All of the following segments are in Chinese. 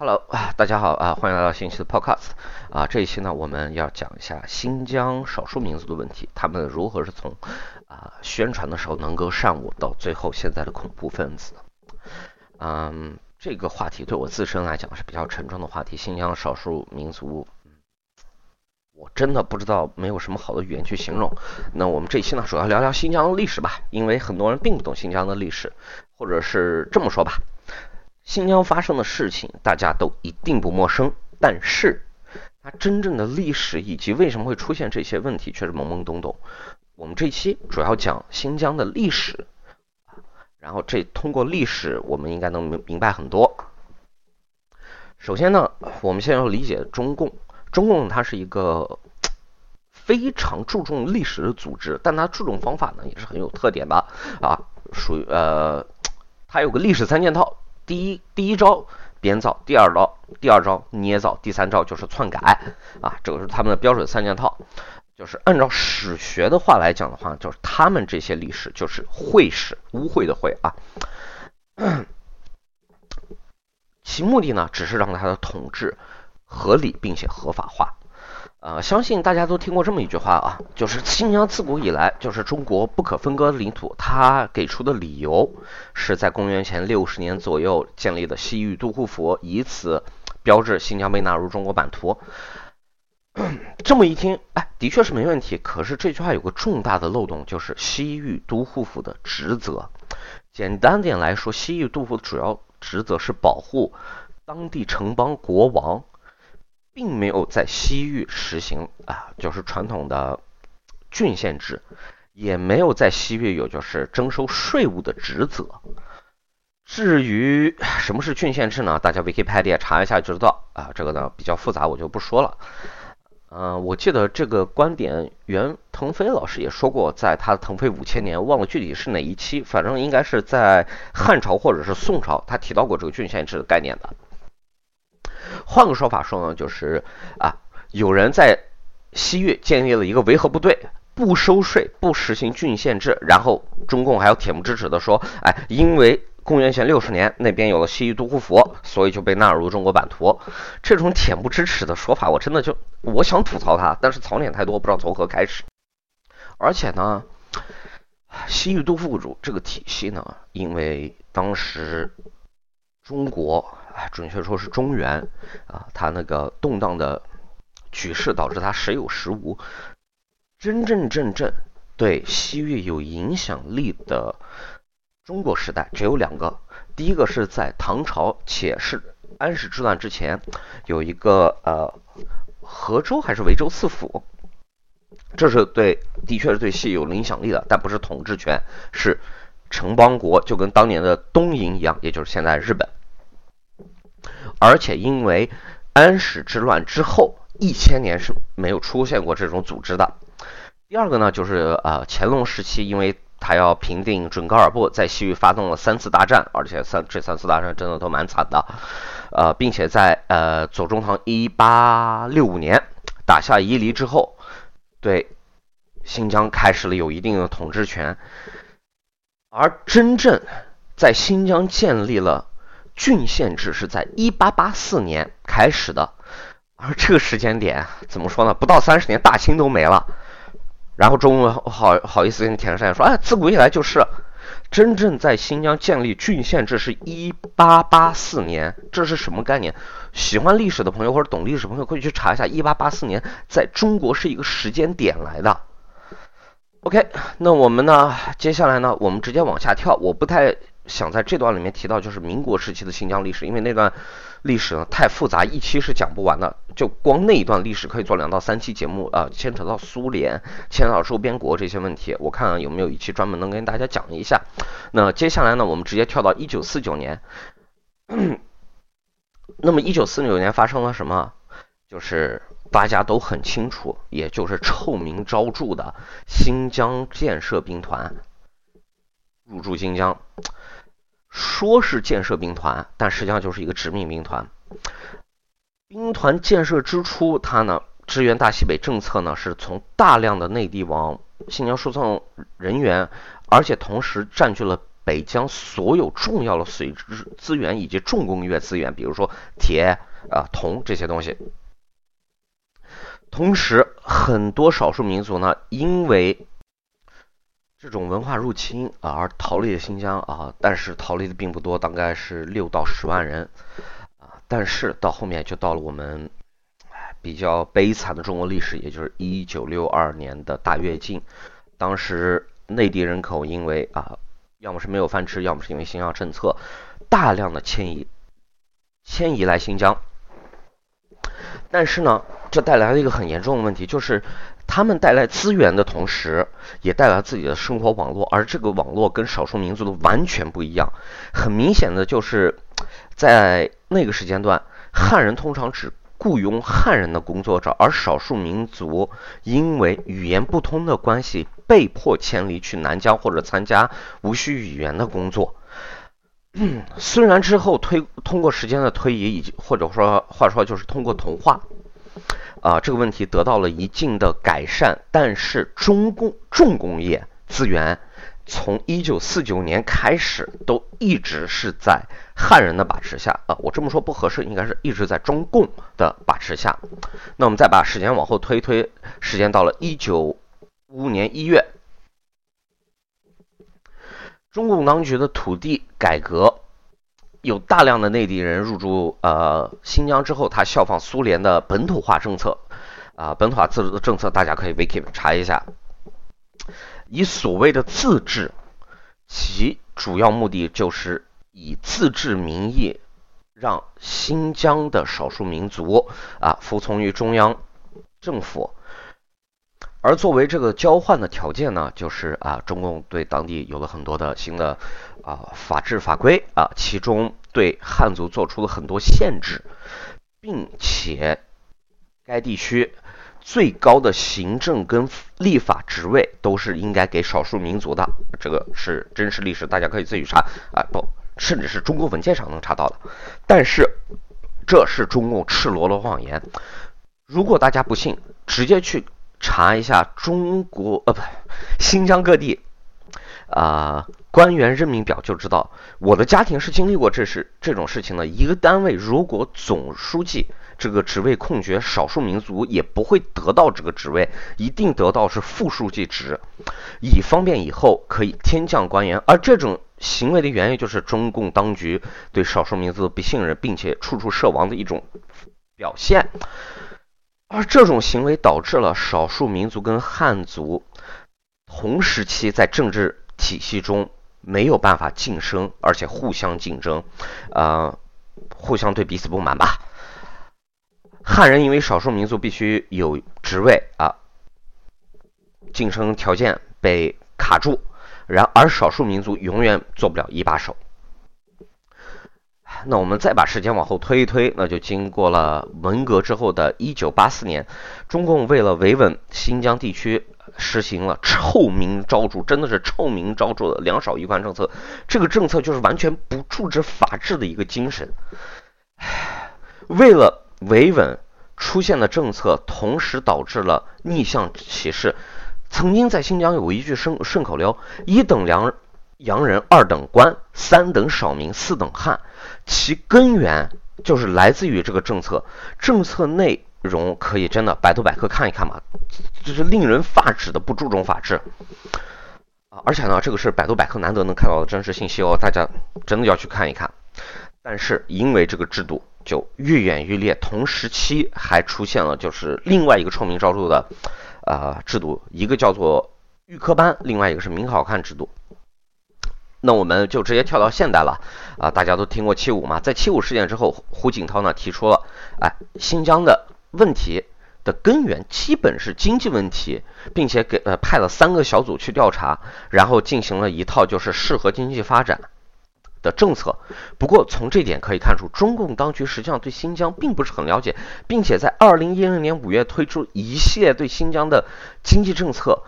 Hello 啊，大家好啊，欢迎来到新一期的 Podcast 啊。这一期呢，我们要讲一下新疆少数民族的问题，他们如何是从啊宣传的时候能歌善舞，到最后现在的恐怖分子。嗯，这个话题对我自身来讲是比较沉重的话题。新疆少数民族，我真的不知道没有什么好的语言去形容。那我们这一期呢，主要聊聊新疆的历史吧，因为很多人并不懂新疆的历史，或者是这么说吧。新疆发生的事情，大家都一定不陌生，但是它真正的历史以及为什么会出现这些问题，却是懵懵懂懂。我们这期主要讲新疆的历史，然后这通过历史，我们应该能明明白很多。首先呢，我们先要理解中共，中共它是一个非常注重历史的组织，但它注重方法呢也是很有特点的啊，属于呃，它有个历史三件套。第一第一招编造，第二招第二招捏造，第三招就是篡改啊，这个是他们的标准三件套。就是按照史学的话来讲的话，就是他们这些历史就是秽史，污秽的秽啊。其目的呢，只是让他的统治合理并且合法化。呃，相信大家都听过这么一句话啊，就是新疆自古以来就是中国不可分割的领土。他给出的理由是在公元前六十年左右建立的西域都护府，以此标志新疆被纳入中国版图。这么一听，哎，的确是没问题。可是这句话有个重大的漏洞，就是西域都护府的职责。简单点来说，西域都护府主要职责是保护当地城邦国王。并没有在西域实行啊，就是传统的郡县制，也没有在西域有就是征收税务的职责。至于什么是郡县制呢？大家 Wikipedia 查一下就知道啊，这个呢比较复杂，我就不说了。嗯，我记得这个观点，袁腾飞老师也说过，在他《腾飞五千年》，忘了具体是哪一期，反正应该是在汉朝或者是宋朝，他提到过这个郡县制的概念的。换个说法说呢，就是啊，有人在西域建立了一个维和部队，不收税，不实行郡县制，然后中共还要恬不知耻的说，哎，因为公元前六十年那边有了西域都护府，所以就被纳入中国版图。这种恬不知耻的说法，我真的就我想吐槽他，但是槽点太多，不知道从何开始。而且呢，西域都护府这个体系呢，因为当时中国。准确说是中原啊，它那个动荡的局势导致它时有时无。真真正正对西域有影响力的中国时代只有两个，第一个是在唐朝，且是安史之乱之前，有一个呃河州还是维州刺府，这是对，的确是对西有影响力的，但不是统治权，是城邦国，就跟当年的东瀛一样，也就是现在日本。而且因为安史之乱之后一千年是没有出现过这种组织的。第二个呢，就是呃乾隆时期，因为他要平定准噶尔部，在西域发动了三次大战，而且三这三次大战真的都蛮惨的。呃，并且在呃左宗棠一八六五年打下伊犁之后，对新疆开始了有一定的统治权。而真正在新疆建立了。郡县制是在一八八四年开始的，而这个时间点怎么说呢？不到三十年，大清都没了。然后中国好好意思跟田山说：“哎，自古以来就是真正在新疆建立郡县制是一八八四年，这是什么概念？喜欢历史的朋友或者懂历史的朋友可以去查一下，一八八四年在中国是一个时间点来的。OK，那我们呢？接下来呢？我们直接往下跳，我不太。想在这段里面提到，就是民国时期的新疆历史，因为那段历史呢太复杂，一期是讲不完的。就光那一段历史可以做两到三期节目啊，牵扯到苏联、牵扯到周边国这些问题，我看有没有一期专门能跟大家讲一下。那接下来呢，我们直接跳到一九四九年。那么一九四九年发生了什么？就是大家都很清楚，也就是臭名昭著的新疆建设兵团入驻新疆。说是建设兵团，但实际上就是一个殖民兵团。兵团建设之初，它呢支援大西北政策呢是从大量的内地往新疆输送人员，而且同时占据了北疆所有重要的水质资源以及重工业资源，比如说铁啊、铜这些东西。同时，很多少数民族呢，因为这种文化入侵啊而逃离了新疆啊，但是逃离的并不多，大概是六到十万人啊。但是到后面就到了我们比较悲惨的中国历史，也就是一九六二年的大跃进。当时内地人口因为啊，要么是没有饭吃，要么是因为新疆政策，大量的迁移迁移来新疆。但是呢，这带来了一个很严重的问题，就是他们带来资源的同时，也带来自己的生活网络，而这个网络跟少数民族的完全不一样。很明显的就是，在那个时间段，汉人通常只雇佣汉人的工作者，而少数民族因为语言不通的关系，被迫迁离去南疆或者参加无需语言的工作。虽然之后推通过时间的推移，以及或者说话说就是通过同化，啊这个问题得到了一定的改善，但是中工重工业资源从一九四九年开始都一直是在汉人的把持下啊，我这么说不合适，应该是一直在中共的把持下。那我们再把时间往后推推，时间到了一九五五年一月。中共当局的土地改革，有大量的内地人入驻呃新疆之后，他效仿苏联的本土化政策，啊，本土化自治的政策，大家可以 wiki 查一下。以所谓的自治，其主要目的就是以自治名义，让新疆的少数民族啊服从于中央政府。而作为这个交换的条件呢，就是啊，中共对当地有了很多的新的啊法制法规啊，其中对汉族做出了很多限制，并且该地区最高的行政跟立法职位都是应该给少数民族的，这个是真实历史，大家可以自己查啊，不，甚至是中国文件上能查到的。但是这是中共赤裸裸谎言，如果大家不信，直接去。查一下中国呃不，新疆各地啊官员任命表就知道，我的家庭是经历过这事这种事情的。一个单位如果总书记这个职位空缺，少数民族也不会得到这个职位，一定得到是副书记职，以方便以后可以天降官员。而这种行为的原因就是中共当局对少数民族的不信任，并且处处设防的一种表现。而这种行为导致了少数民族跟汉族同时期在政治体系中没有办法晋升，而且互相竞争，呃，互相对彼此不满吧。汉人因为少数民族必须有职位啊，晋升条件被卡住，然而少数民族永远做不了一把手。那我们再把时间往后推一推，那就经过了文革之后的1984年，中共为了维稳新疆地区，实行了臭名昭著，真的是臭名昭著的两少一贯政策。这个政策就是完全不注重法治的一个精神。为了维稳，出现的政策同时导致了逆向歧视。曾经在新疆有一句顺顺口溜：一等粮洋人，二等官，三等少民，四等汉。其根源就是来自于这个政策，政策内容可以真的百度百科看一看嘛，就是令人发指的不注重法治啊！而且呢，这个是百度百科难得能看到的真实信息哦，大家真的要去看一看。但是因为这个制度就愈演愈烈，同时期还出现了就是另外一个臭名昭著的呃制度，一个叫做预科班，另外一个是名考看制度。那我们就直接跳到现代了啊！大家都听过七五嘛？在七五事件之后，胡锦涛呢提出了，哎，新疆的问题的根源基本是经济问题，并且给呃派了三个小组去调查，然后进行了一套就是适合经济发展的政策。不过从这点可以看出，中共当局实际上对新疆并不是很了解，并且在二零一零年五月推出一系列对新疆的经济政策。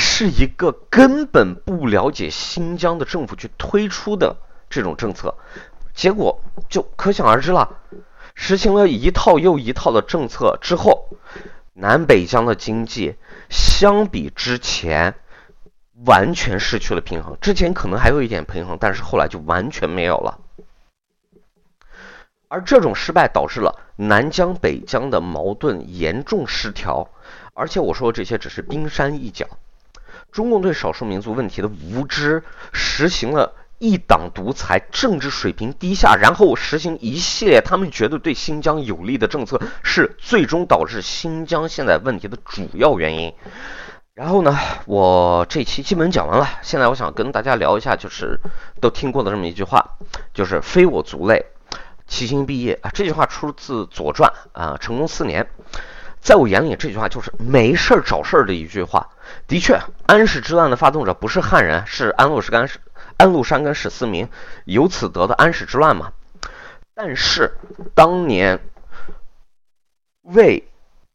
是一个根本不了解新疆的政府去推出的这种政策，结果就可想而知了。实行了一套又一套的政策之后，南北疆的经济相比之前完全失去了平衡。之前可能还有一点平衡，但是后来就完全没有了。而这种失败导致了南疆北疆的矛盾严重失调。而且我说这些只是冰山一角，中共对少数民族问题的无知，实行了一党独裁，政治水平低下，然后实行一系列他们觉得对新疆有利的政策，是最终导致新疆现在问题的主要原因。然后呢，我这期基本讲完了，现在我想跟大家聊一下，就是都听过的这么一句话，就是“非我族类，其心必异”啊。这句话出自《左传》啊，成功四年。在我眼里，这句话就是没事儿找事儿的一句话。的确，安史之乱的发动者不是汉人，是安禄山、安禄山跟史思明，由此得的安史之乱嘛。但是，当年为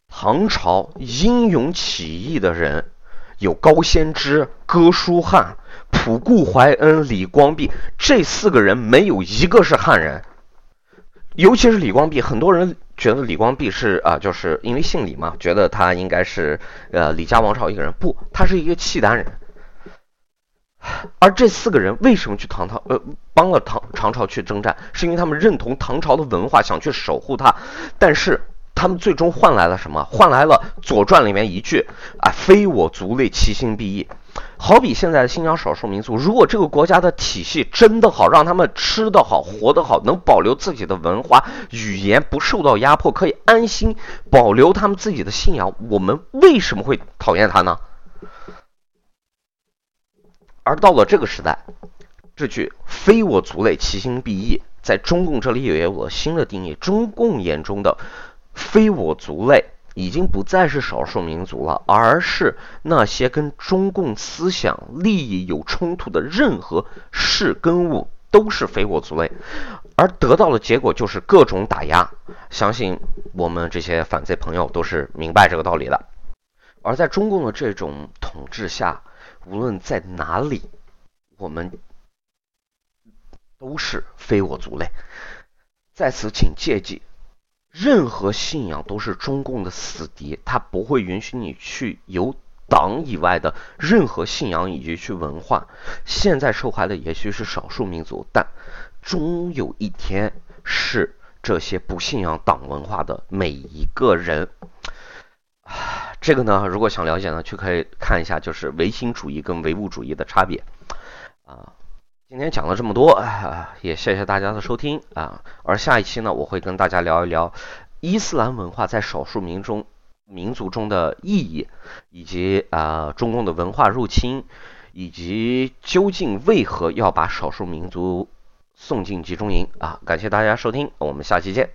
唐朝英勇起义的人有高仙芝、哥舒翰、仆固怀恩、李光弼这四个人，没有一个是汉人。尤其是李光弼，很多人觉得李光弼是啊，就是因为姓李嘛，觉得他应该是呃李家王朝一个人。不，他是一个契丹人。而这四个人为什么去唐朝呃帮了唐唐朝去征战？是因为他们认同唐朝的文化，想去守护它。但是他们最终换来了什么？换来了《左传》里面一句啊：“非我族类，其心必异。”好比现在的新疆少数民族，如果这个国家的体系真的好，让他们吃得好、活得好，能保留自己的文化语言，不受到压迫，可以安心保留他们自己的信仰，我们为什么会讨厌他呢？而到了这个时代，这句“非我族类，其心必异”在中共这里也有了新的定义。中共眼中的“非我族类”。已经不再是少数民族了，而是那些跟中共思想利益有冲突的任何事跟物都是非我族类，而得到的结果就是各种打压。相信我们这些反贼朋友都是明白这个道理的。而在中共的这种统治下，无论在哪里，我们都是非我族类。在此，请切记。任何信仰都是中共的死敌，他不会允许你去有党以外的任何信仰以及去文化。现在受害的也许是少数民族，但终有一天是这些不信仰党文化的每一个人。这个呢，如果想了解呢，去可以看一下，就是唯心主义跟唯物主义的差别啊。今天讲了这么多，也谢谢大家的收听啊。而下一期呢，我会跟大家聊一聊伊斯兰文化在少数民中民族中的意义，以及啊中共的文化入侵，以及究竟为何要把少数民族送进集中营啊。感谢大家收听，我们下期见。